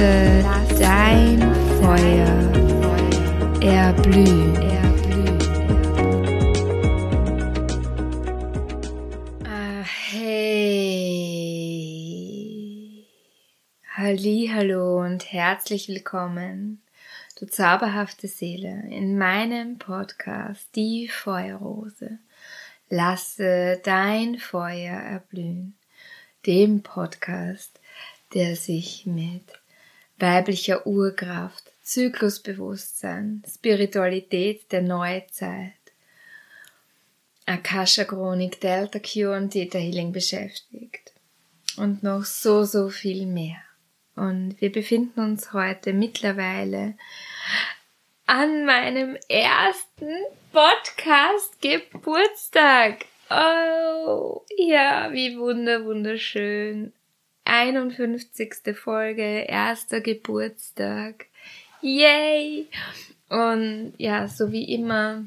Lasse dein Feuer erblühen. Ah, hey. Hallo und herzlich willkommen, du zauberhafte Seele, in meinem Podcast Die Feuerrose. Lasse dein Feuer erblühen, dem Podcast, der sich mit weiblicher Urkraft, Zyklusbewusstsein, Spiritualität der Neuzeit, Akasha Chronik, Delta Q und Theta Healing beschäftigt. Und noch so, so viel mehr. Und wir befinden uns heute mittlerweile an meinem ersten Podcast Geburtstag. Oh, ja, wie wunder, wunderschön. 51. Folge, erster Geburtstag. Yay! Und ja, so wie immer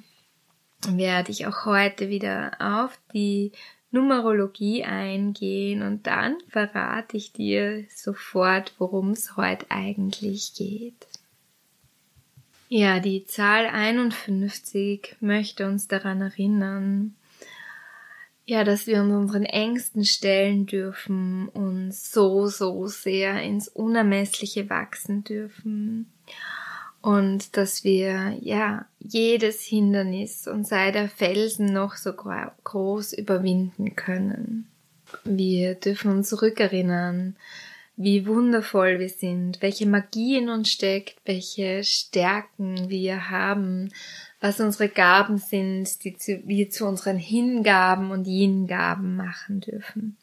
werde ich auch heute wieder auf die Numerologie eingehen und dann verrate ich dir sofort, worum es heute eigentlich geht. Ja, die Zahl 51 möchte uns daran erinnern, ja, dass wir uns unseren Ängsten stellen dürfen und so, so sehr ins Unermessliche wachsen dürfen. Und dass wir, ja, jedes Hindernis und sei der Felsen noch so groß überwinden können. Wir dürfen uns zurückerinnern, wie wundervoll wir sind, welche Magie in uns steckt, welche Stärken wir haben, was unsere Gaben sind, die wir zu unseren Hingaben und Hingaben machen dürfen.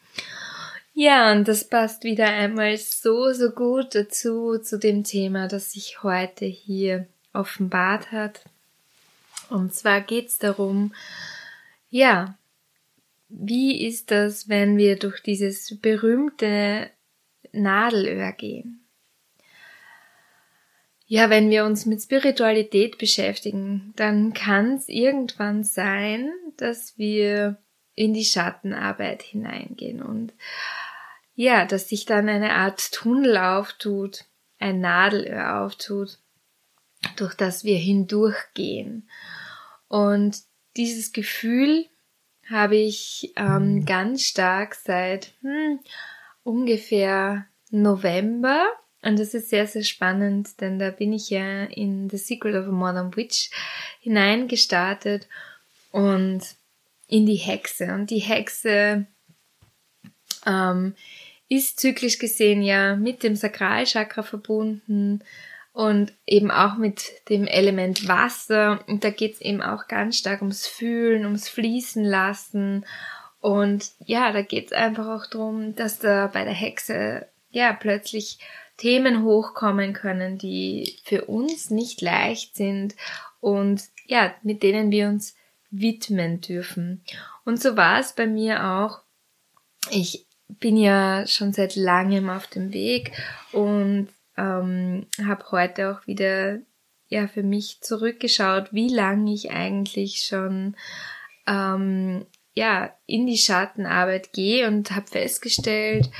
Ja, und das passt wieder einmal so, so gut dazu, zu dem Thema, das sich heute hier offenbart hat. Und zwar geht's darum, ja, wie ist das, wenn wir durch dieses berühmte Nadelöhr gehen. Ja, wenn wir uns mit Spiritualität beschäftigen, dann kann es irgendwann sein, dass wir in die Schattenarbeit hineingehen und ja, dass sich dann eine Art Tunnel auftut, ein Nadelöhr auftut, durch das wir hindurchgehen. Und dieses Gefühl habe ich ähm, ganz stark seit hm, ungefähr November. Und das ist sehr, sehr spannend, denn da bin ich ja in The Secret of a Modern Witch hineingestartet und in die Hexe. Und die Hexe ähm, ist zyklisch gesehen ja mit dem Sakralchakra verbunden und eben auch mit dem Element Wasser. Und da geht's eben auch ganz stark ums Fühlen, ums Fließen lassen und ja, da geht's einfach auch drum, dass da bei der Hexe ja plötzlich Themen hochkommen können, die für uns nicht leicht sind und ja, mit denen wir uns widmen dürfen. Und so war es bei mir auch. Ich bin ja schon seit langem auf dem Weg und ähm, habe heute auch wieder ja für mich zurückgeschaut, wie lange ich eigentlich schon ähm, ja, in die Schattenarbeit gehe und habe festgestellt,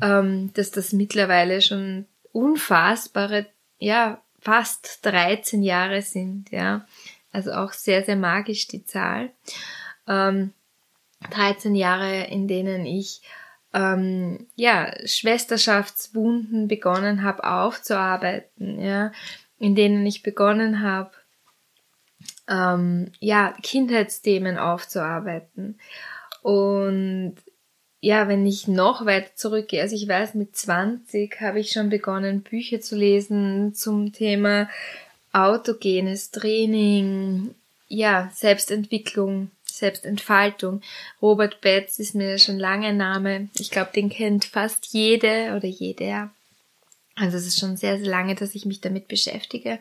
ähm, dass das mittlerweile schon unfassbare, ja, fast 13 Jahre sind, ja. Also auch sehr, sehr magisch die Zahl. Ähm, 13 Jahre, in denen ich ähm, ja, Schwesterschaftswunden begonnen habe aufzuarbeiten, ja, in denen ich begonnen habe, ähm, ja, Kindheitsthemen aufzuarbeiten. Und ja, wenn ich noch weiter zurückgehe, also ich weiß, mit 20 habe ich schon begonnen, Bücher zu lesen zum Thema autogenes Training, ja, Selbstentwicklung, Selbstentfaltung. Robert Betz ist mir schon lange ein Name. Ich glaube, den kennt fast jede oder jeder. Also es ist schon sehr, sehr lange, dass ich mich damit beschäftige.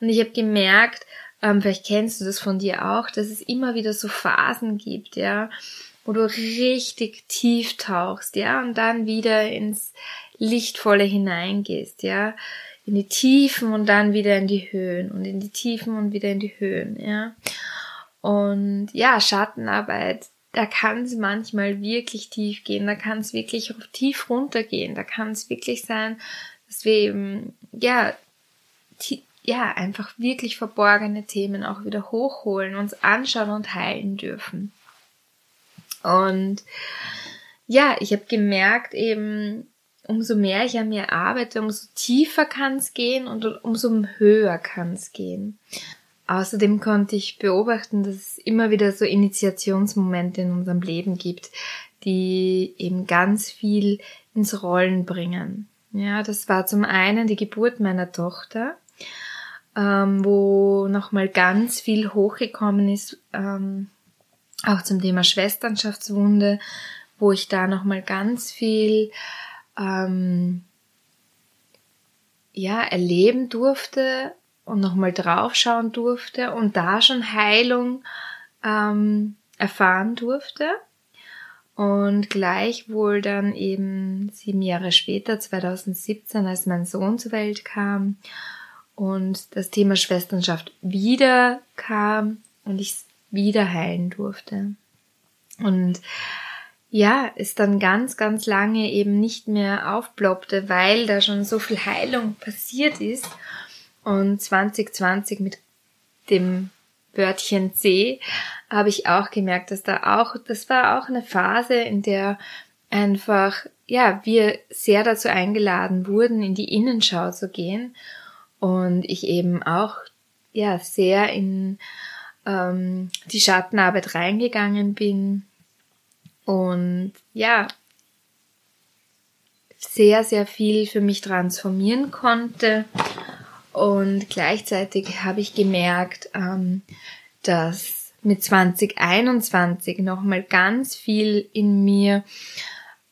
Und ich habe gemerkt, ähm, vielleicht kennst du das von dir auch, dass es immer wieder so Phasen gibt, ja, wo du richtig tief tauchst, ja, und dann wieder ins Lichtvolle hineingehst, ja, in die Tiefen und dann wieder in die Höhen und in die Tiefen und wieder in die Höhen, ja. Und ja, Schattenarbeit da kann es manchmal wirklich tief gehen, da kann es wirklich tief runtergehen, da kann es wirklich sein, dass wir eben, ja, ja, einfach wirklich verborgene Themen auch wieder hochholen, uns anschauen und heilen dürfen. Und ja, ich habe gemerkt eben, umso mehr ich an mir arbeite, umso tiefer kann es gehen und umso höher kann es gehen. Außerdem konnte ich beobachten, dass es immer wieder so Initiationsmomente in unserem Leben gibt, die eben ganz viel ins Rollen bringen. Ja, das war zum einen die Geburt meiner Tochter, ähm, wo nochmal ganz viel hochgekommen ist, ähm, auch zum Thema Schwesternschaftswunde, wo ich da nochmal ganz viel ähm, ja, erleben durfte und nochmal draufschauen durfte und da schon Heilung ähm, erfahren durfte. Und gleichwohl dann eben sieben Jahre später, 2017, als mein Sohn zur Welt kam und das Thema Schwesternschaft wieder kam und ich wieder heilen durfte. Und ja, es dann ganz, ganz lange eben nicht mehr aufploppte, weil da schon so viel Heilung passiert ist. Und 2020 mit dem Wörtchen C habe ich auch gemerkt, dass da auch, das war auch eine Phase, in der einfach, ja, wir sehr dazu eingeladen wurden, in die Innenschau zu gehen und ich eben auch, ja, sehr in ähm, die Schattenarbeit reingegangen bin und ja, sehr, sehr viel für mich transformieren konnte. Und gleichzeitig habe ich gemerkt, ähm, dass mit 2021 nochmal ganz viel in mir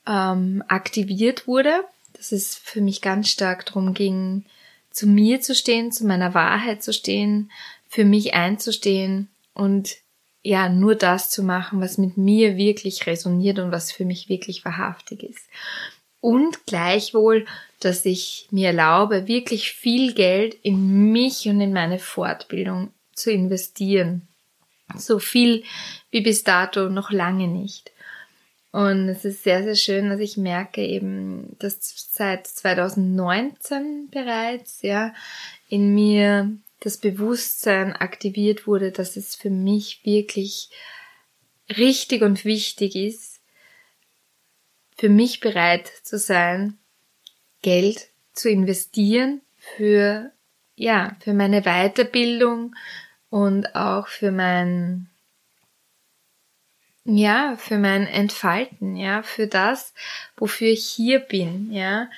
ähm, aktiviert wurde, dass es für mich ganz stark darum ging, zu mir zu stehen, zu meiner Wahrheit zu stehen, für mich einzustehen und ja, nur das zu machen, was mit mir wirklich resoniert und was für mich wirklich wahrhaftig ist. Und gleichwohl, dass ich mir erlaube, wirklich viel Geld in mich und in meine Fortbildung zu investieren. So viel wie bis dato noch lange nicht. Und es ist sehr, sehr schön, dass ich merke eben, dass seit 2019 bereits, ja, in mir das Bewusstsein aktiviert wurde, dass es für mich wirklich richtig und wichtig ist, für mich bereit zu sein, Geld zu investieren für, ja, für meine Weiterbildung und auch für mein, ja, für mein Entfalten, ja, für das, wofür ich hier bin, ja.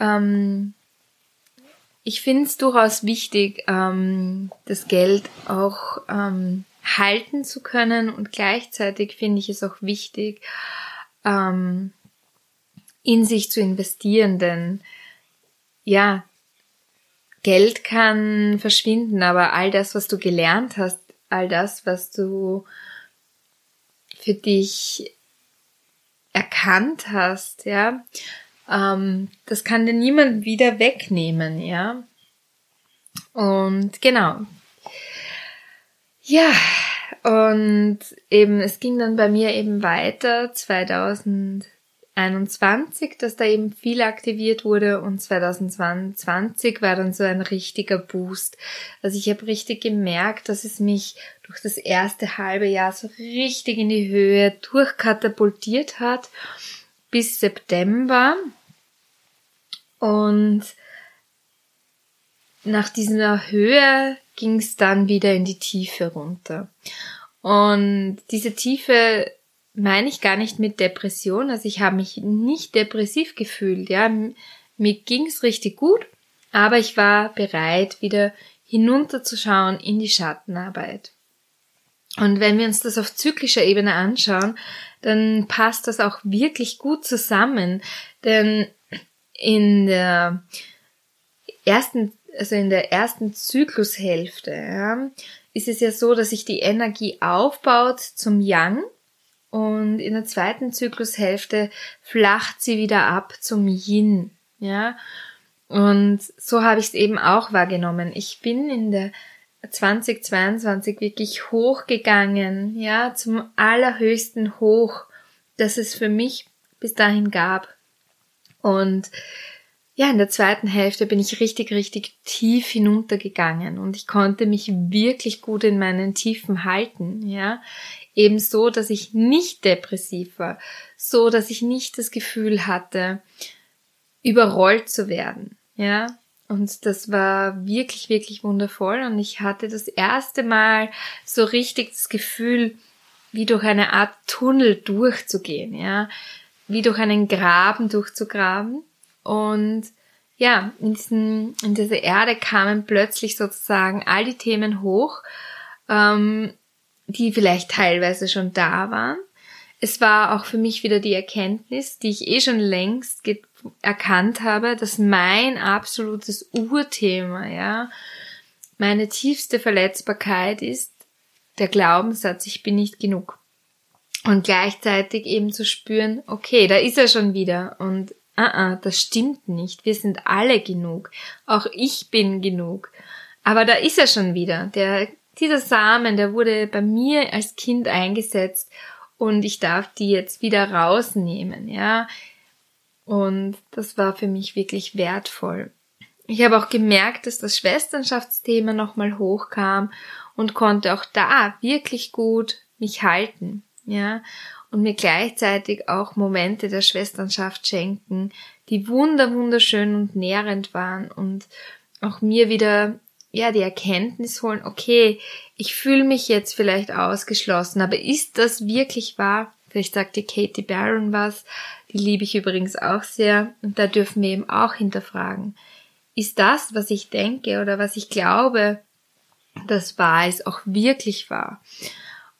Ähm, ich finde es durchaus wichtig, ähm, das Geld auch ähm, halten zu können und gleichzeitig finde ich es auch wichtig, ähm, in sich zu investieren, denn ja, Geld kann verschwinden, aber all das, was du gelernt hast, all das, was du für dich erkannt hast, ja, ähm, das kann dir niemand wieder wegnehmen, ja. Und genau. Ja, und eben, es ging dann bei mir eben weiter 2021, dass da eben viel aktiviert wurde und 2020 war dann so ein richtiger Boost. Also ich habe richtig gemerkt, dass es mich durch das erste halbe Jahr so richtig in die Höhe durchkatapultiert hat bis September. Und nach dieser Höhe ging es dann wieder in die Tiefe runter. Und diese Tiefe meine ich gar nicht mit Depression. Also ich habe mich nicht depressiv gefühlt. Ja, mir ging es richtig gut, aber ich war bereit, wieder hinunterzuschauen in die Schattenarbeit. Und wenn wir uns das auf zyklischer Ebene anschauen, dann passt das auch wirklich gut zusammen. Denn in der ersten, also in der ersten Zyklushälfte, ja, ist es ja so, dass sich die Energie aufbaut zum Yang und in der zweiten Zyklushälfte flacht sie wieder ab zum Yin, ja. Und so habe ich es eben auch wahrgenommen. Ich bin in der 2022 wirklich hochgegangen, ja, zum allerhöchsten Hoch, das es für mich bis dahin gab. Und ja, in der zweiten Hälfte bin ich richtig, richtig tief hinuntergegangen und ich konnte mich wirklich gut in meinen Tiefen halten, ja. Ebenso, dass ich nicht depressiv war, so, dass ich nicht das Gefühl hatte, überrollt zu werden, ja. Und das war wirklich, wirklich wundervoll und ich hatte das erste Mal so richtig das Gefühl, wie durch eine Art Tunnel durchzugehen, ja. Wie durch einen Graben durchzugraben und ja, in, diesen, in diese Erde kamen plötzlich sozusagen all die Themen hoch, ähm, die vielleicht teilweise schon da waren. Es war auch für mich wieder die Erkenntnis, die ich eh schon längst erkannt habe, dass mein absolutes Urthema, ja, meine tiefste Verletzbarkeit ist der Glaubenssatz, ich bin nicht genug. Und gleichzeitig eben zu spüren, okay, da ist er schon wieder und ah, ah, das stimmt nicht. Wir sind alle genug. Auch ich bin genug. Aber da ist er schon wieder. Der, dieser Samen, der wurde bei mir als Kind eingesetzt und ich darf die jetzt wieder rausnehmen, ja. Und das war für mich wirklich wertvoll. Ich habe auch gemerkt, dass das Schwesternschaftsthema nochmal hochkam und konnte auch da wirklich gut mich halten, ja und mir gleichzeitig auch Momente der Schwesternschaft schenken, die wunder wunderschön und nährend waren und auch mir wieder ja die Erkenntnis holen, okay, ich fühle mich jetzt vielleicht ausgeschlossen, aber ist das wirklich wahr? Vielleicht sagt die Katie Barron was, die liebe ich übrigens auch sehr und da dürfen wir eben auch hinterfragen. Ist das, was ich denke oder was ich glaube, das wahr ist, auch wirklich wahr?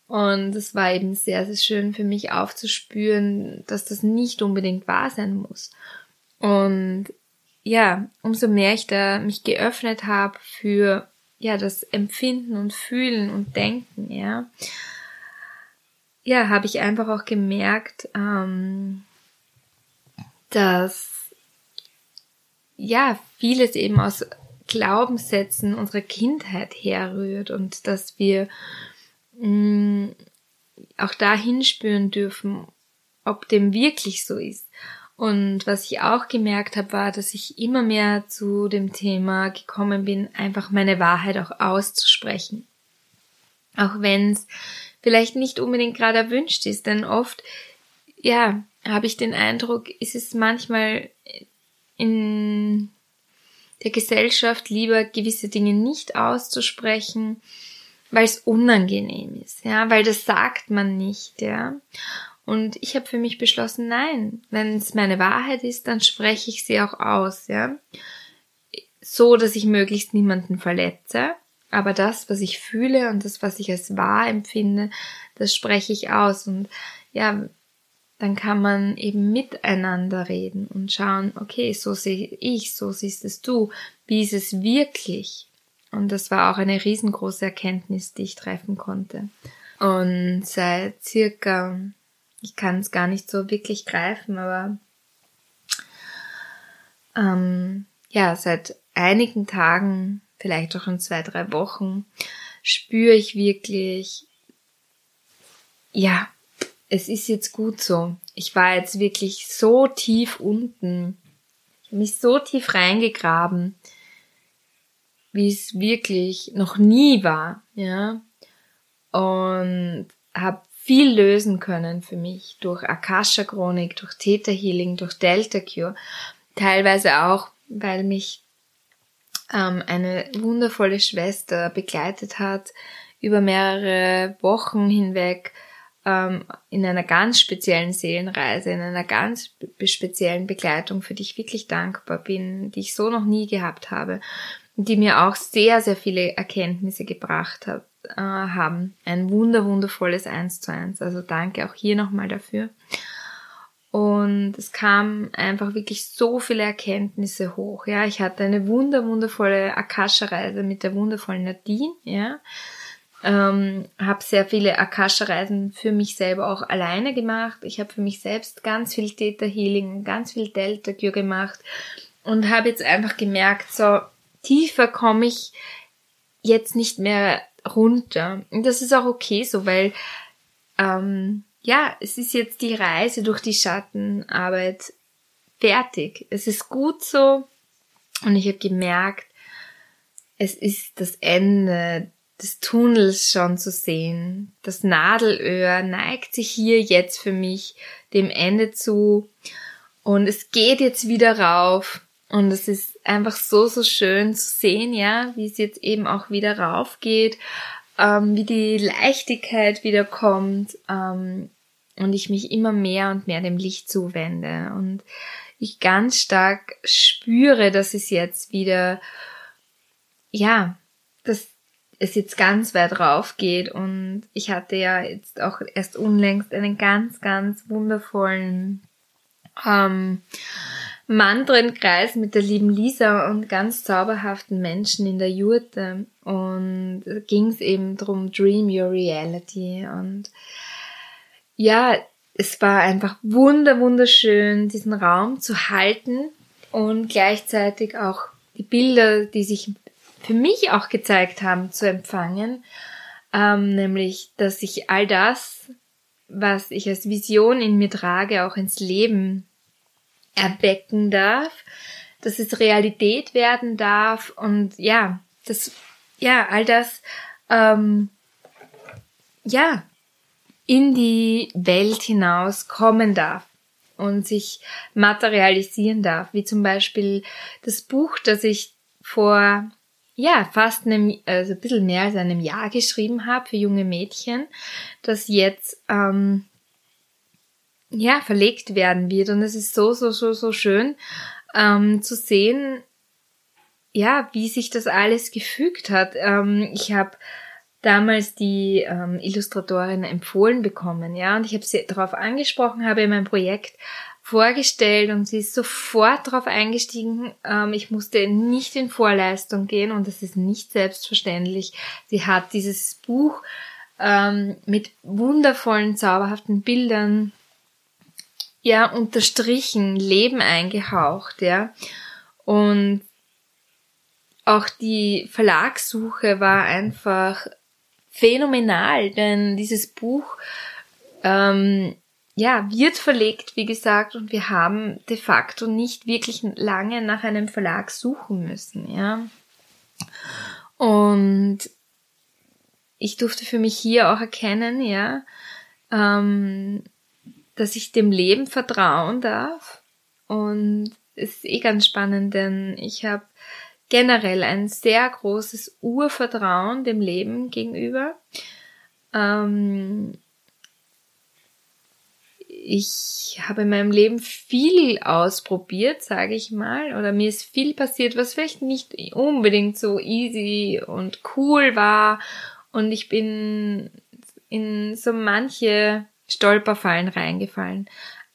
Und es war eben sehr, sehr schön für mich aufzuspüren, dass das nicht unbedingt wahr sein muss. Und ja, umso mehr ich da mich geöffnet habe für ja das Empfinden und Fühlen und Denken, ja, ja, habe ich einfach auch gemerkt, ähm, dass ja vieles eben aus Glaubenssätzen unserer Kindheit herrührt und dass wir mh, mm, auch da hinspüren dürfen, ob dem wirklich so ist. Und was ich auch gemerkt habe, war, dass ich immer mehr zu dem Thema gekommen bin, einfach meine Wahrheit auch auszusprechen. Auch wenn es vielleicht nicht unbedingt gerade erwünscht ist, denn oft, ja, habe ich den Eindruck, ist es manchmal in der Gesellschaft lieber gewisse Dinge nicht auszusprechen, weil es unangenehm ist, ja, weil das sagt man nicht, ja. Und ich habe für mich beschlossen, nein, wenn es meine Wahrheit ist, dann spreche ich sie auch aus, ja. So, dass ich möglichst niemanden verletze. Aber das, was ich fühle und das, was ich als wahr empfinde, das spreche ich aus. Und ja, dann kann man eben miteinander reden und schauen, okay, so sehe ich, so siehst es du, wie ist es wirklich? Und das war auch eine riesengroße Erkenntnis, die ich treffen konnte. Und seit circa, ich kann es gar nicht so wirklich greifen, aber ähm, ja, seit einigen Tagen, vielleicht auch schon zwei, drei Wochen, spüre ich wirklich, ja, es ist jetzt gut so. Ich war jetzt wirklich so tief unten. Ich habe mich so tief reingegraben wie es wirklich noch nie war, ja. Und habe viel lösen können für mich durch Akasha Chronik, durch Theta Healing, durch Delta Cure. Teilweise auch, weil mich ähm, eine wundervolle Schwester begleitet hat über mehrere Wochen hinweg ähm, in einer ganz speziellen Seelenreise, in einer ganz speziellen Begleitung, für die ich wirklich dankbar bin, die ich so noch nie gehabt habe die mir auch sehr, sehr viele Erkenntnisse gebracht hat, äh, haben. Ein wunder, wundervolles Eins zu eins. Also danke auch hier nochmal dafür. Und es kam einfach wirklich so viele Erkenntnisse hoch. Ja, ich hatte eine wunder, wundervolle Akasha-Reise mit der wundervollen Nadine. Ja, ähm, habe sehr viele Akasha-Reisen für mich selber auch alleine gemacht. Ich habe für mich selbst ganz viel Theta Healing, ganz viel Delta Cure gemacht und habe jetzt einfach gemerkt, so tiefer komme ich jetzt nicht mehr runter. Und das ist auch okay so, weil ähm, ja, es ist jetzt die Reise durch die Schattenarbeit fertig. Es ist gut so und ich habe gemerkt, es ist das Ende des Tunnels schon zu sehen. Das Nadelöhr neigt sich hier jetzt für mich dem Ende zu und es geht jetzt wieder rauf und es ist einfach so, so schön zu sehen, ja, wie es jetzt eben auch wieder rauf geht, ähm, wie die Leichtigkeit wieder kommt ähm, und ich mich immer mehr und mehr dem Licht zuwende und ich ganz stark spüre, dass es jetzt wieder, ja, dass es jetzt ganz weit rauf geht und ich hatte ja jetzt auch erst unlängst einen ganz, ganz wundervollen ähm, Mantrenkreis mit der lieben Lisa und ganz zauberhaften Menschen in der Jurte. Und ging es eben drum Dream Your Reality. Und ja, es war einfach wunder wunderschön, diesen Raum zu halten und gleichzeitig auch die Bilder, die sich für mich auch gezeigt haben, zu empfangen, ähm, nämlich, dass ich all das, was ich als Vision in mir trage, auch ins Leben erwecken darf, dass es Realität werden darf und ja, das, ja, all das, ähm, ja, in die Welt hinaus kommen darf und sich materialisieren darf, wie zum Beispiel das Buch, das ich vor ja, fast einem, also ein bisschen mehr als einem Jahr geschrieben habe für junge Mädchen, das jetzt ähm, ja verlegt werden wird. Und es ist so, so, so, so schön ähm, zu sehen, ja, wie sich das alles gefügt hat. Ähm, ich habe damals die ähm, Illustratorin empfohlen bekommen, ja, und ich habe sie darauf angesprochen, habe in meinem Projekt vorgestellt und sie ist sofort darauf eingestiegen. Ähm, ich musste nicht in Vorleistung gehen und das ist nicht selbstverständlich. Sie hat dieses Buch ähm, mit wundervollen, zauberhaften Bildern ja unterstrichen, Leben eingehaucht, ja. Und auch die Verlagssuche war einfach phänomenal, denn dieses Buch ähm, ja, wird verlegt, wie gesagt, und wir haben de facto nicht wirklich lange nach einem Verlag suchen müssen, ja. Und ich durfte für mich hier auch erkennen, ja, ähm, dass ich dem Leben vertrauen darf. Und es ist eh ganz spannend, denn ich habe generell ein sehr großes Urvertrauen dem Leben gegenüber. Ähm, ich habe in meinem Leben viel ausprobiert, sage ich mal, oder mir ist viel passiert, was vielleicht nicht unbedingt so easy und cool war. Und ich bin in so manche Stolperfallen reingefallen.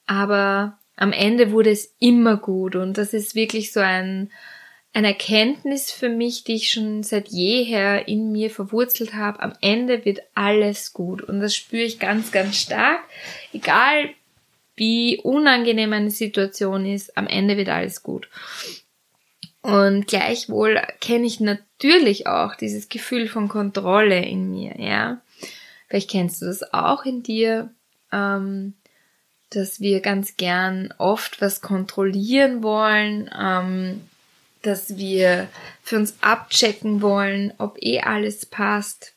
Aber am Ende wurde es immer gut und das ist wirklich so ein, eine Erkenntnis für mich, die ich schon seit jeher in mir verwurzelt habe. Am Ende wird alles gut und das spüre ich ganz, ganz stark. Egal wie unangenehm eine Situation ist, am Ende wird alles gut. Und gleichwohl kenne ich natürlich auch dieses Gefühl von Kontrolle in mir, ja. Vielleicht kennst du das auch in dir, ähm, dass wir ganz gern oft was kontrollieren wollen, ähm, dass wir für uns abchecken wollen, ob eh alles passt,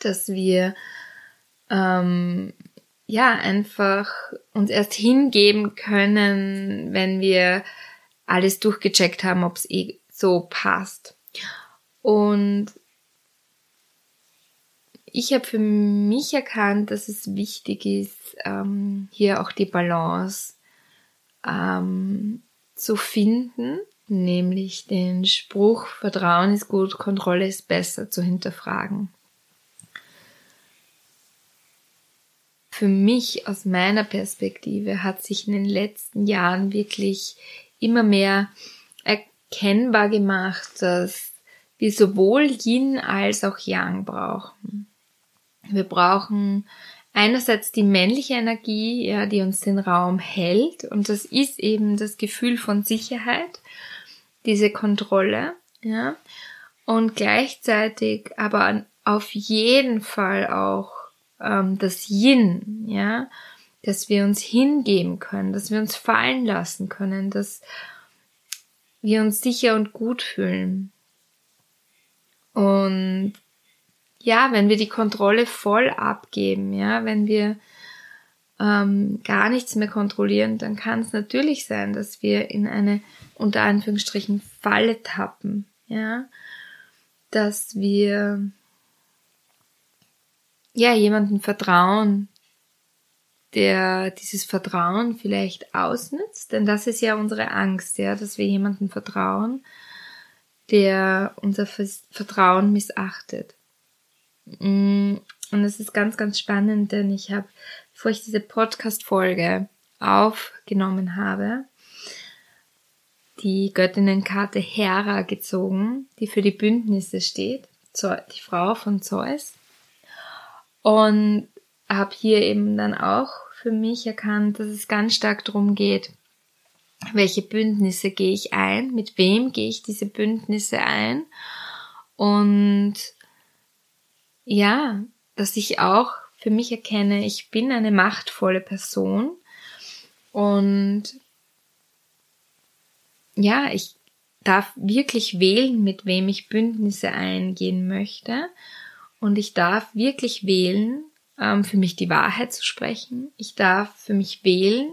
dass wir ähm, ja, einfach uns erst hingeben können, wenn wir alles durchgecheckt haben, ob es eh so passt. Und ich habe für mich erkannt, dass es wichtig ist, ähm, hier auch die Balance ähm, zu finden, nämlich den Spruch Vertrauen ist gut, Kontrolle ist besser zu hinterfragen. für mich aus meiner Perspektive hat sich in den letzten Jahren wirklich immer mehr erkennbar gemacht, dass wir sowohl Yin als auch Yang brauchen. Wir brauchen einerseits die männliche Energie, ja, die uns den Raum hält und das ist eben das Gefühl von Sicherheit, diese Kontrolle, ja. und gleichzeitig aber auf jeden Fall auch ähm, das Yin, ja, dass wir uns hingeben können, dass wir uns fallen lassen können, dass wir uns sicher und gut fühlen. Und ja, wenn wir die Kontrolle voll abgeben, ja, wenn wir ähm, gar nichts mehr kontrollieren, dann kann es natürlich sein, dass wir in eine unter Anführungsstrichen Falle tappen, ja, dass wir ja jemanden vertrauen, der dieses Vertrauen vielleicht ausnützt, denn das ist ja unsere Angst, ja, dass wir jemanden vertrauen, der unser Vertrauen missachtet. Mm, und es ist ganz, ganz spannend, denn ich habe, bevor ich diese Podcast-Folge aufgenommen habe, die Göttinnenkarte Hera gezogen, die für die Bündnisse steht, die Frau von Zeus. Und habe hier eben dann auch für mich erkannt, dass es ganz stark darum geht, welche Bündnisse gehe ich ein, mit wem gehe ich diese Bündnisse ein und ja, dass ich auch für mich erkenne, ich bin eine machtvolle Person und ja, ich darf wirklich wählen, mit wem ich Bündnisse eingehen möchte und ich darf wirklich wählen, ähm, für mich die Wahrheit zu sprechen. Ich darf für mich wählen,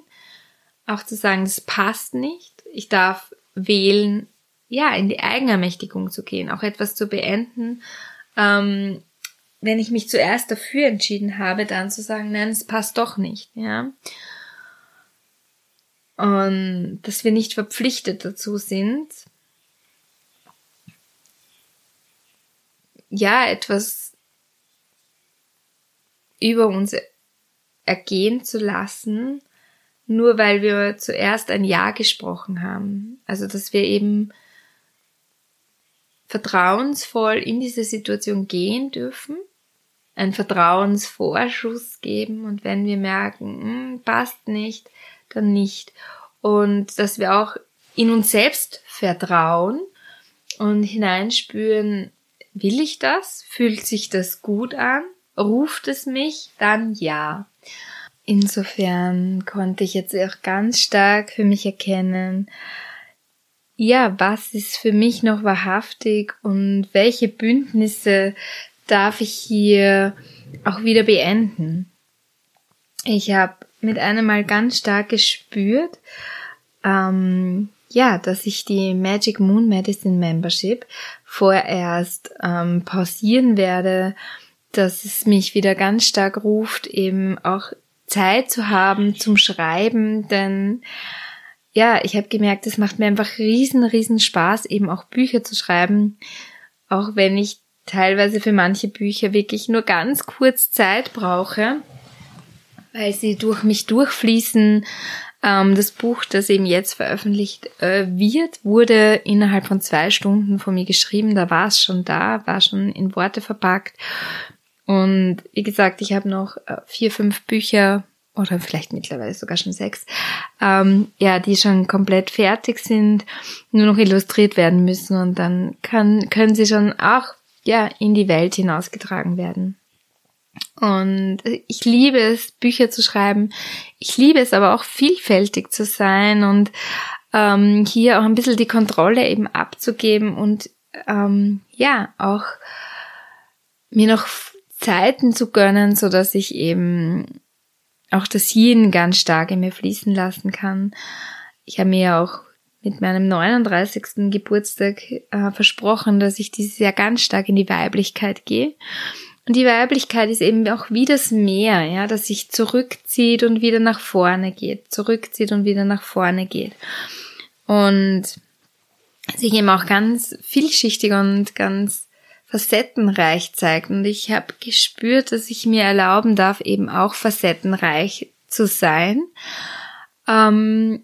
auch zu sagen, das passt nicht. Ich darf wählen, ja, in die Eigenermächtigung zu gehen, auch etwas zu beenden. Ähm, wenn ich mich zuerst dafür entschieden habe, dann zu sagen, nein, es passt doch nicht, ja. Und dass wir nicht verpflichtet dazu sind, ja, etwas über uns ergehen zu lassen, nur weil wir zuerst ein Ja gesprochen haben. Also, dass wir eben vertrauensvoll in diese Situation gehen dürfen, einen Vertrauensvorschuss geben und wenn wir merken, hm, passt nicht, dann nicht. Und dass wir auch in uns selbst vertrauen und hineinspüren, will ich das? Fühlt sich das gut an? ruft es mich, dann ja. Insofern konnte ich jetzt auch ganz stark für mich erkennen, ja, was ist für mich noch wahrhaftig und welche Bündnisse darf ich hier auch wieder beenden. Ich habe mit einem Mal ganz stark gespürt, ähm, ja, dass ich die Magic Moon Medicine Membership vorerst ähm, pausieren werde dass es mich wieder ganz stark ruft, eben auch Zeit zu haben zum Schreiben, denn ja, ich habe gemerkt, es macht mir einfach riesen, riesen Spaß, eben auch Bücher zu schreiben, auch wenn ich teilweise für manche Bücher wirklich nur ganz kurz Zeit brauche, weil sie durch mich durchfließen. Ähm, das Buch, das eben jetzt veröffentlicht äh, wird, wurde innerhalb von zwei Stunden von mir geschrieben. Da war es schon da, war schon in Worte verpackt. Und wie gesagt, ich habe noch äh, vier, fünf Bücher oder vielleicht mittlerweile sogar schon sechs, ähm, ja, die schon komplett fertig sind, nur noch illustriert werden müssen und dann kann, können sie schon auch ja in die Welt hinausgetragen werden. Und ich liebe es, Bücher zu schreiben. Ich liebe es aber auch vielfältig zu sein und ähm, hier auch ein bisschen die Kontrolle eben abzugeben und ähm, ja, auch mir noch Zeiten zu gönnen, so dass ich eben auch das Yin ganz stark in mir fließen lassen kann. Ich habe mir auch mit meinem 39. Geburtstag äh, versprochen, dass ich dieses Jahr ganz stark in die Weiblichkeit gehe. Und die Weiblichkeit ist eben auch wie das Meer, ja, das sich zurückzieht und wieder nach vorne geht, zurückzieht und wieder nach vorne geht. Und sich eben auch ganz vielschichtig und ganz facettenreich zeigt. Und ich habe gespürt, dass ich mir erlauben darf, eben auch facettenreich zu sein. Ähm,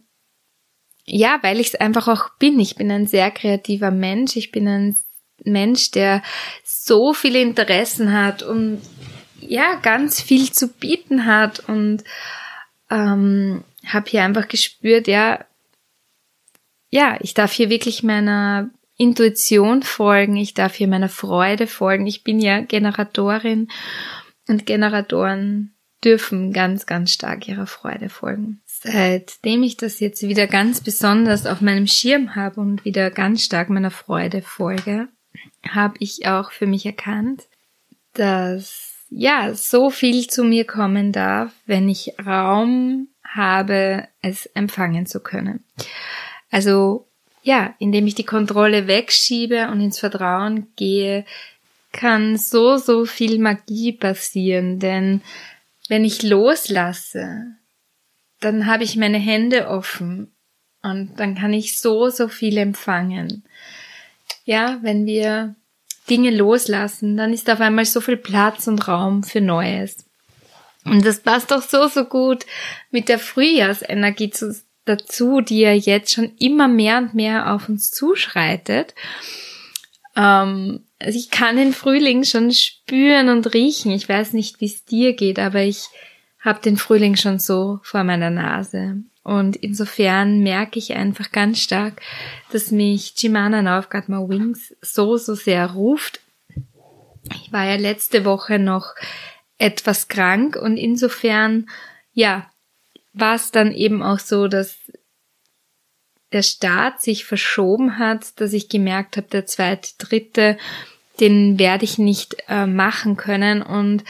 ja, weil ich es einfach auch bin. Ich bin ein sehr kreativer Mensch. Ich bin ein Mensch, der so viele Interessen hat und ja, ganz viel zu bieten hat und ähm, habe hier einfach gespürt, ja, ja, ich darf hier wirklich meiner Intuition folgen, ich darf hier meiner Freude folgen. Ich bin ja Generatorin und Generatoren dürfen ganz, ganz stark ihrer Freude folgen. Seitdem ich das jetzt wieder ganz besonders auf meinem Schirm habe und wieder ganz stark meiner Freude folge, habe ich auch für mich erkannt, dass ja so viel zu mir kommen darf, wenn ich Raum habe, es empfangen zu können. Also ja, indem ich die Kontrolle wegschiebe und ins Vertrauen gehe, kann so, so viel Magie passieren, denn wenn ich loslasse, dann habe ich meine Hände offen und dann kann ich so, so viel empfangen. Ja, wenn wir Dinge loslassen, dann ist auf einmal so viel Platz und Raum für Neues. Und das passt doch so, so gut mit der Frühjahrsenergie zu, dazu, die ja jetzt schon immer mehr und mehr auf uns zuschreitet. Ähm, also ich kann den Frühling schon spüren und riechen. Ich weiß nicht, wie es dir geht, aber ich habe den Frühling schon so vor meiner Nase. Und insofern merke ich einfach ganz stark, dass mich Got My Wings so, so sehr ruft. Ich war ja letzte Woche noch etwas krank und insofern, ja, war es dann eben auch so, dass der Start sich verschoben hat, dass ich gemerkt habe, der zweite, dritte, den werde ich nicht äh, machen können und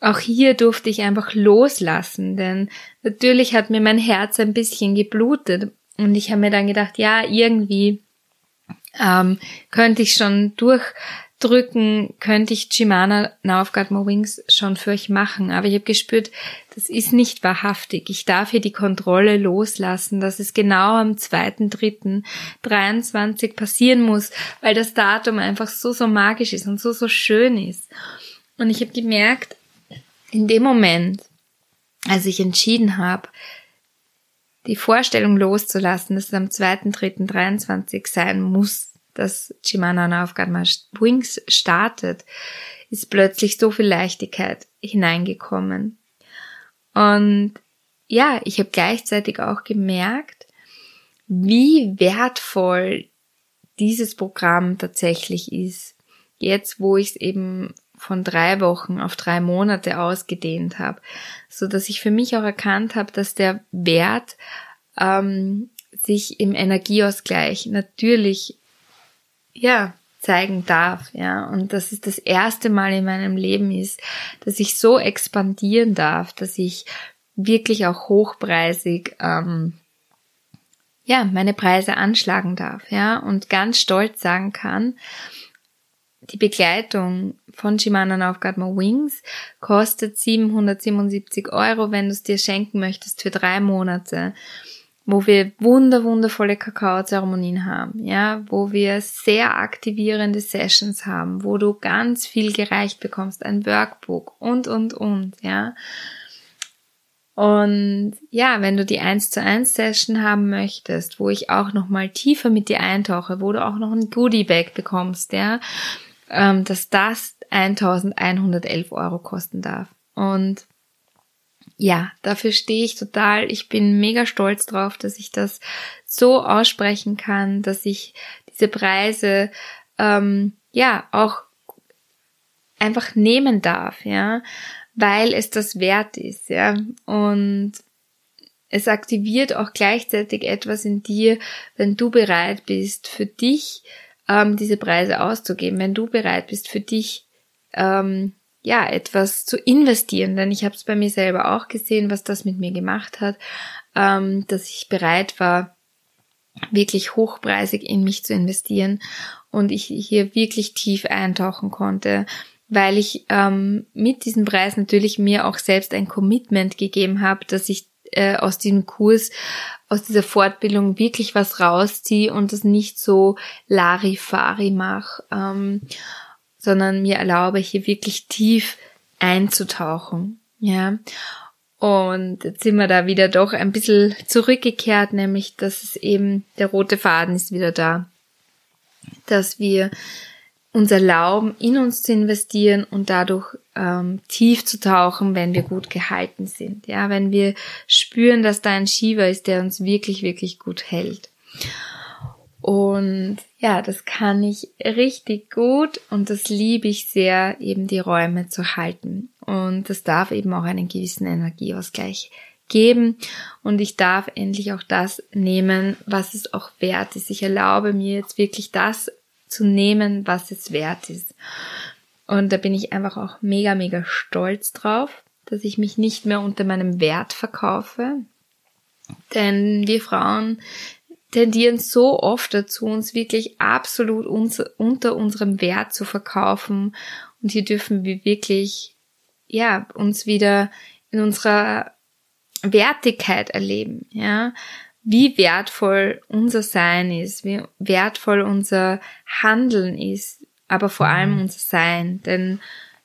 auch hier durfte ich einfach loslassen, denn natürlich hat mir mein Herz ein bisschen geblutet und ich habe mir dann gedacht, ja, irgendwie ähm, könnte ich schon durchdrücken, könnte ich Chimana Now I've Got More Wings schon für euch machen, aber ich habe gespürt, das ist nicht wahrhaftig. Ich darf hier die Kontrolle loslassen, dass es genau am 2.3.23 passieren muss, weil das Datum einfach so, so magisch ist und so, so schön ist. Und ich habe gemerkt, in dem Moment, als ich entschieden habe, die Vorstellung loszulassen, dass es am 2.3.23 sein muss, dass Chimana auf God Wings startet, ist plötzlich so viel Leichtigkeit hineingekommen. Und ja, ich habe gleichzeitig auch gemerkt, wie wertvoll dieses Programm tatsächlich ist. Jetzt, wo ich es eben von drei Wochen auf drei Monate ausgedehnt habe, so dass ich für mich auch erkannt habe, dass der Wert ähm, sich im Energieausgleich natürlich ja zeigen darf, ja, und dass es das erste Mal in meinem Leben ist, dass ich so expandieren darf, dass ich wirklich auch hochpreisig ähm, ja meine Preise anschlagen darf, ja, und ganz stolz sagen kann, die Begleitung von Got My Wings kostet 777 Euro, wenn du es dir schenken möchtest für drei Monate, wo wir wunder, wundervolle Kakaozeremonien haben, ja, wo wir sehr aktivierende Sessions haben, wo du ganz viel gereicht bekommst, ein Workbook und, und, und, ja. Und ja, wenn du die 1 zu 1 Session haben möchtest, wo ich auch nochmal tiefer mit dir eintauche, wo du auch noch ein Goodie Bag bekommst, ja, ähm, dass das 1111 Euro kosten darf. Und ja, dafür stehe ich total. Ich bin mega stolz drauf, dass ich das so aussprechen kann, dass ich diese Preise ähm, ja auch einfach nehmen darf, ja, weil es das wert ist, ja. Und es aktiviert auch gleichzeitig etwas in dir, wenn du bereit bist, für dich ähm, diese Preise auszugeben, wenn du bereit bist, für dich ähm, ja etwas zu investieren. Denn ich habe es bei mir selber auch gesehen, was das mit mir gemacht hat, ähm, dass ich bereit war, wirklich hochpreisig in mich zu investieren und ich hier wirklich tief eintauchen konnte, weil ich ähm, mit diesem Preis natürlich mir auch selbst ein Commitment gegeben habe, dass ich äh, aus diesem Kurs, aus dieser Fortbildung wirklich was rausziehe und das nicht so Larifari mache, ähm, sondern mir erlaube, hier wirklich tief einzutauchen. Ja. Und jetzt sind wir da wieder doch ein bisschen zurückgekehrt, nämlich, dass es eben, der rote Faden ist wieder da. Dass wir uns erlauben, in uns zu investieren und dadurch ähm, tief zu tauchen, wenn wir gut gehalten sind. Ja, wenn wir spüren, dass da ein Shiva ist, der uns wirklich, wirklich gut hält. Und ja, das kann ich richtig gut und das liebe ich sehr, eben die Räume zu halten. Und das darf eben auch einen gewissen Energieausgleich geben und ich darf endlich auch das nehmen, was es auch wert ist. Ich erlaube mir jetzt wirklich das zu nehmen, was es wert ist. Und da bin ich einfach auch mega, mega stolz drauf, dass ich mich nicht mehr unter meinem Wert verkaufe. Denn wir Frauen tendieren so oft dazu, uns wirklich absolut uns, unter unserem Wert zu verkaufen. Und hier dürfen wir wirklich, ja, uns wieder in unserer Wertigkeit erleben, ja. Wie wertvoll unser Sein ist, wie wertvoll unser Handeln ist, aber vor allem mhm. unser Sein. Denn,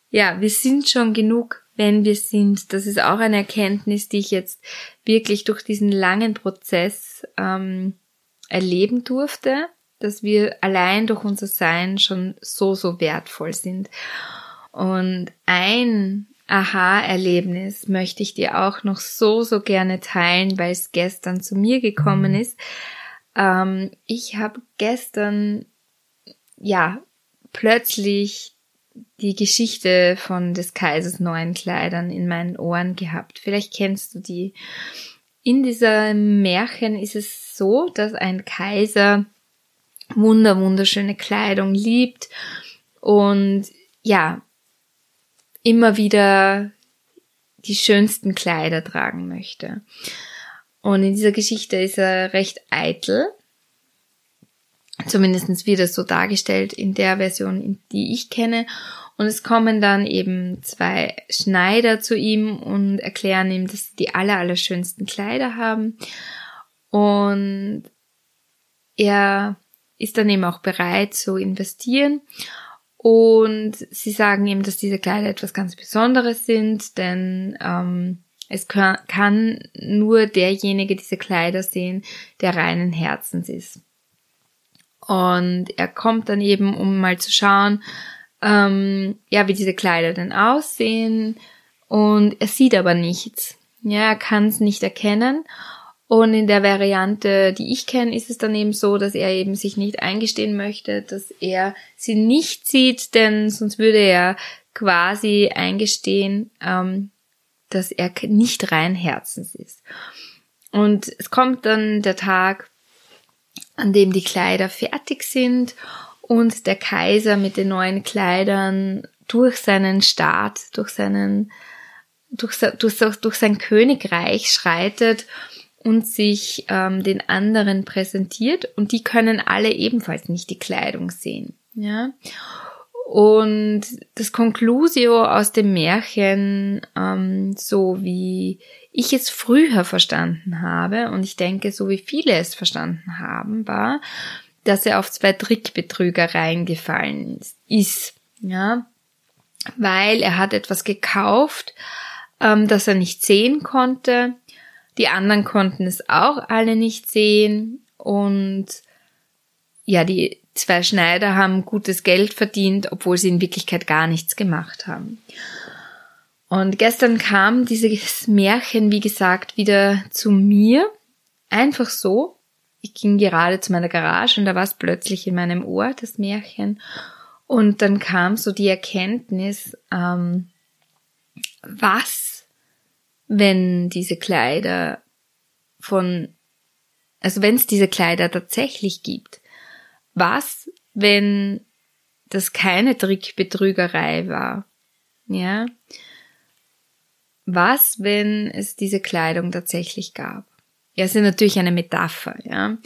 ja, wir sind schon genug, wenn wir sind. Das ist auch eine Erkenntnis, die ich jetzt wirklich durch diesen langen Prozess ähm, erleben durfte, dass wir allein durch unser Sein schon so, so wertvoll sind. Und ein Aha-Erlebnis möchte ich dir auch noch so, so gerne teilen, weil es gestern zu mir gekommen ist. Ähm, ich habe gestern, ja, plötzlich die Geschichte von des Kaisers neuen Kleidern in meinen Ohren gehabt. Vielleicht kennst du die. In diesem Märchen ist es so, dass ein Kaiser wunder wunderschöne Kleidung liebt und ja, immer wieder die schönsten Kleider tragen möchte. Und in dieser Geschichte ist er recht eitel. Zumindest wird es so dargestellt in der Version, die ich kenne. Und es kommen dann eben zwei Schneider zu ihm und erklären ihm, dass sie die aller, aller schönsten Kleider haben. Und er ist dann eben auch bereit zu investieren. Und sie sagen ihm, dass diese Kleider etwas ganz Besonderes sind, denn ähm, es kann nur derjenige diese Kleider sehen, der reinen Herzens ist. Und er kommt dann eben, um mal zu schauen, ähm, ja, wie diese Kleider denn aussehen. Und er sieht aber nichts. Ja, er kann es nicht erkennen. Und in der Variante, die ich kenne, ist es dann eben so, dass er eben sich nicht eingestehen möchte, dass er sie nicht sieht, denn sonst würde er quasi eingestehen, ähm, dass er nicht rein Herzens ist. Und es kommt dann der Tag, an dem die Kleider fertig sind und der Kaiser mit den neuen Kleidern durch seinen Staat, durch seinen, durch, durch, durch sein Königreich schreitet und sich ähm, den anderen präsentiert und die können alle ebenfalls nicht die Kleidung sehen. Ja. Und das Conclusio aus dem Märchen, ähm, so wie ich es früher verstanden habe, und ich denke, so wie viele es verstanden haben, war, dass er auf zwei Trickbetrüger reingefallen ist, ja, weil er hat etwas gekauft, ähm, das er nicht sehen konnte. Die anderen konnten es auch alle nicht sehen und ja, die zwei Schneider haben gutes Geld verdient, obwohl sie in Wirklichkeit gar nichts gemacht haben. Und gestern kam dieses Märchen, wie gesagt, wieder zu mir. Einfach so ich ging gerade zu meiner Garage und da war es plötzlich in meinem Ohr, das Märchen. Und dann kam so die Erkenntnis, ähm, was, wenn diese Kleider von, also wenn es diese Kleider tatsächlich gibt, was, wenn das keine Trickbetrügerei war, ja? Was, wenn es diese Kleidung tatsächlich gab? Ja, es ist natürlich eine Metapher, ja.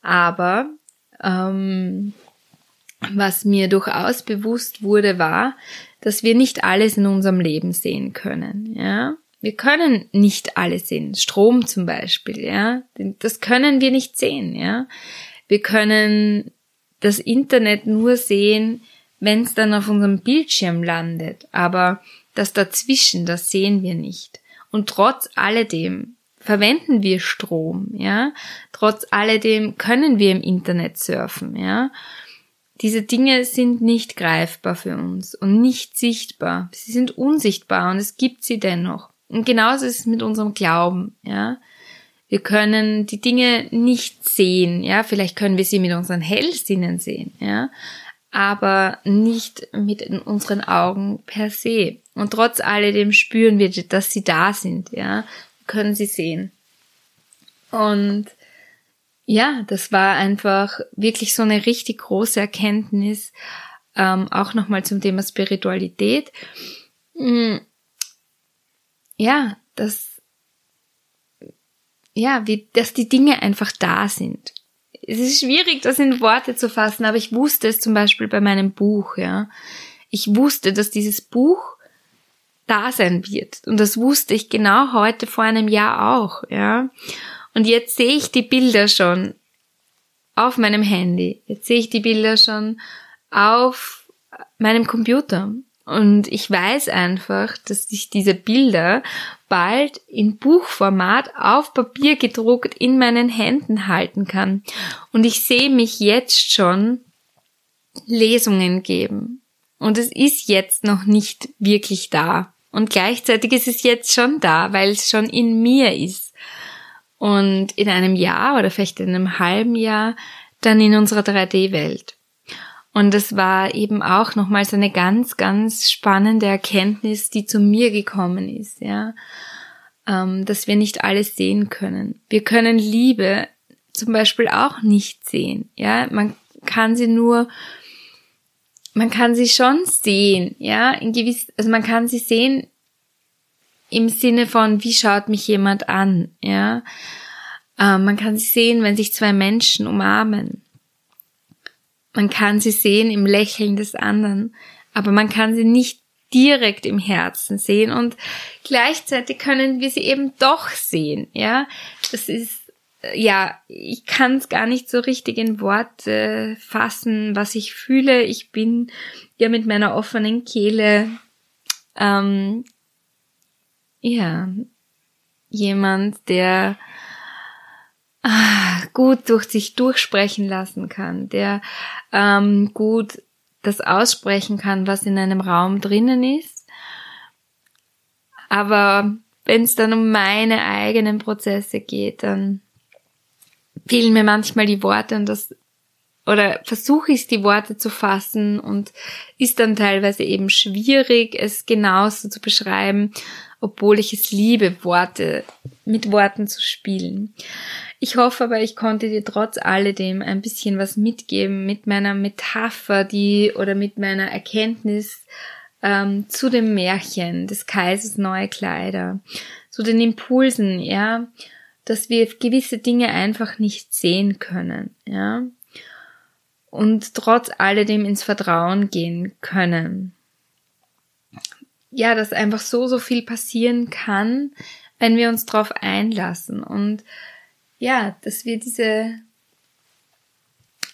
Aber ähm, was mir durchaus bewusst wurde, war, dass wir nicht alles in unserem Leben sehen können, ja. Wir können nicht alles sehen. Strom zum Beispiel, ja. Das können wir nicht sehen, ja. Wir können das Internet nur sehen, wenn es dann auf unserem Bildschirm landet. Aber das dazwischen, das sehen wir nicht. Und trotz alledem verwenden wir Strom, ja. Trotz alledem können wir im Internet surfen, ja. Diese Dinge sind nicht greifbar für uns und nicht sichtbar. Sie sind unsichtbar und es gibt sie dennoch. Und genauso ist es mit unserem Glauben, ja. Wir können die Dinge nicht sehen, ja, vielleicht können wir sie mit unseren Hellsinnen sehen, ja, aber nicht mit unseren Augen per se. Und trotz alledem spüren wir, dass sie da sind, ja, können sie sehen. Und ja, das war einfach wirklich so eine richtig große Erkenntnis, ähm, auch nochmal zum Thema Spiritualität. Mm, ja, dass, ja, wie, dass die Dinge einfach da sind. Es ist schwierig, das in Worte zu fassen, aber ich wusste es zum Beispiel bei meinem Buch, ja. Ich wusste, dass dieses Buch da sein wird. Und das wusste ich genau heute vor einem Jahr auch, ja. Und jetzt sehe ich die Bilder schon auf meinem Handy. Jetzt sehe ich die Bilder schon auf meinem Computer. Und ich weiß einfach, dass ich diese Bilder bald in Buchformat auf Papier gedruckt in meinen Händen halten kann. Und ich sehe mich jetzt schon Lesungen geben. Und es ist jetzt noch nicht wirklich da. Und gleichzeitig ist es jetzt schon da, weil es schon in mir ist und in einem Jahr oder vielleicht in einem halben Jahr dann in unserer 3D-Welt. Und es war eben auch nochmals eine ganz, ganz spannende Erkenntnis, die zu mir gekommen ist, ja, ähm, dass wir nicht alles sehen können. Wir können Liebe zum Beispiel auch nicht sehen, ja, man kann sie nur, man kann sie schon sehen, ja, in gewiss, also man kann sie sehen im Sinne von, wie schaut mich jemand an, ja. Ähm, man kann sie sehen, wenn sich zwei Menschen umarmen. Man kann sie sehen im Lächeln des anderen, aber man kann sie nicht direkt im Herzen sehen und gleichzeitig können wir sie eben doch sehen, ja. Das ist, ja, ich kann es gar nicht so richtig in Worte fassen, was ich fühle. Ich bin ja mit meiner offenen Kehle ähm, ja, jemand, der ah, gut durch sich durchsprechen lassen kann, der ähm, gut das aussprechen kann, was in einem Raum drinnen ist. Aber wenn es dann um meine eigenen Prozesse geht, dann fehlen mir manchmal die Worte und das oder versuche ich die Worte zu fassen und ist dann teilweise eben schwierig, es genauso zu beschreiben obwohl ich es liebe, Worte, mit Worten zu spielen. Ich hoffe aber, ich konnte dir trotz alledem ein bisschen was mitgeben mit meiner Metapher, die oder mit meiner Erkenntnis ähm, zu dem Märchen des Kaisers neue Kleider, zu den Impulsen, ja, dass wir gewisse Dinge einfach nicht sehen können, ja, und trotz alledem ins Vertrauen gehen können. Ja, dass einfach so, so viel passieren kann, wenn wir uns darauf einlassen und ja, dass wir diese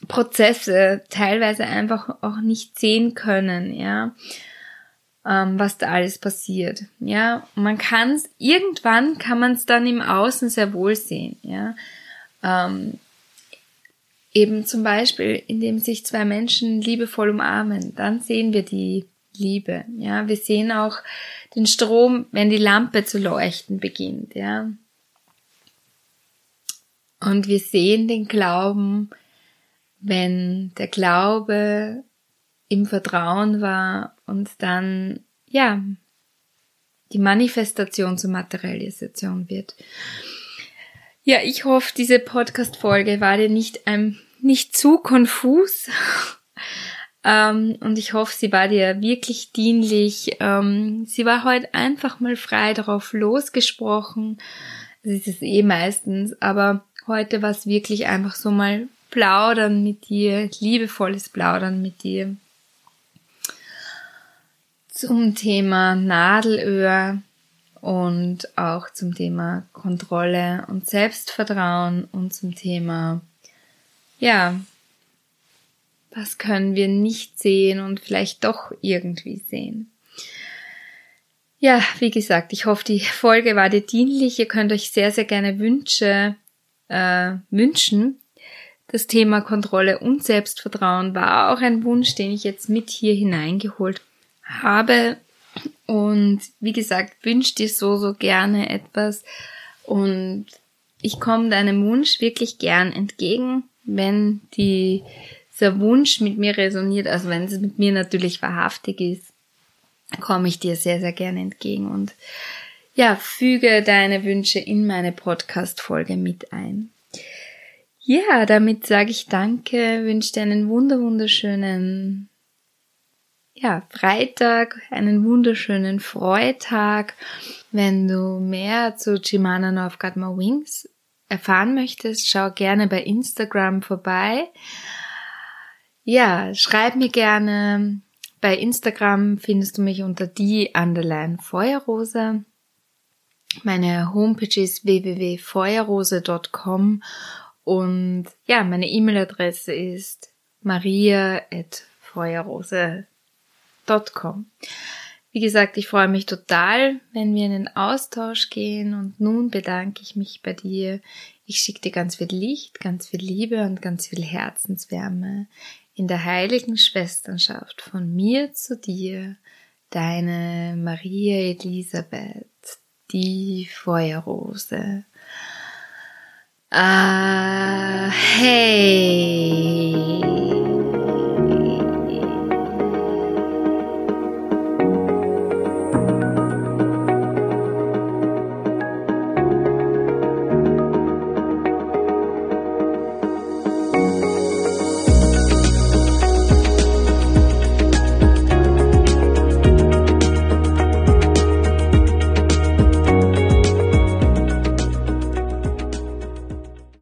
Prozesse teilweise einfach auch nicht sehen können, ja, ähm, was da alles passiert, ja. Man kann es, irgendwann kann man es dann im Außen sehr wohl sehen, ja. Ähm, eben zum Beispiel, indem sich zwei Menschen liebevoll umarmen, dann sehen wir die Liebe. Ja, wir sehen auch den Strom, wenn die Lampe zu leuchten beginnt. Ja, und wir sehen den Glauben, wenn der Glaube im Vertrauen war und dann, ja, die Manifestation zur Materialisation wird. Ja, ich hoffe, diese Podcast-Folge war dir nicht, ähm, nicht zu konfus. Ähm, und ich hoffe, sie war dir wirklich dienlich. Ähm, sie war heute einfach mal frei darauf losgesprochen. Das ist es eh meistens, aber heute war es wirklich einfach so mal plaudern mit dir, liebevolles Plaudern mit dir. Zum Thema Nadelöhr und auch zum Thema Kontrolle und Selbstvertrauen und zum Thema, ja, was können wir nicht sehen und vielleicht doch irgendwie sehen. Ja, wie gesagt, ich hoffe, die Folge war dir dienlich. Ihr könnt euch sehr, sehr gerne Wünsche äh, wünschen. Das Thema Kontrolle und Selbstvertrauen war auch ein Wunsch, den ich jetzt mit hier hineingeholt habe. Und wie gesagt, wünscht dir so, so gerne etwas und ich komme deinem Wunsch wirklich gern entgegen, wenn die, dieser Wunsch mit mir resoniert, also wenn es mit mir natürlich wahrhaftig ist, komme ich dir sehr, sehr gerne entgegen und ja, füge deine Wünsche in meine Podcast-Folge mit ein. Ja, damit sage ich Danke, wünsche dir einen wunder wunderschönen ja, Freitag, einen wunderschönen Freitag. Wenn du mehr zu Jimana No I've Got My Wings erfahren möchtest, schau gerne bei Instagram vorbei. Ja, schreib mir gerne. Bei Instagram findest du mich unter die Underline Feuerrose. Meine Homepage ist www.feuerrose.com und ja, meine E-Mail-Adresse ist maria.feuerrose.com. Wie gesagt, ich freue mich total, wenn wir in den Austausch gehen und nun bedanke ich mich bei dir. Ich schicke dir ganz viel Licht, ganz viel Liebe und ganz viel Herzenswärme in der heiligen Schwesternschaft von mir zu dir, deine Maria Elisabeth, die Feuerrose. Ah, hey.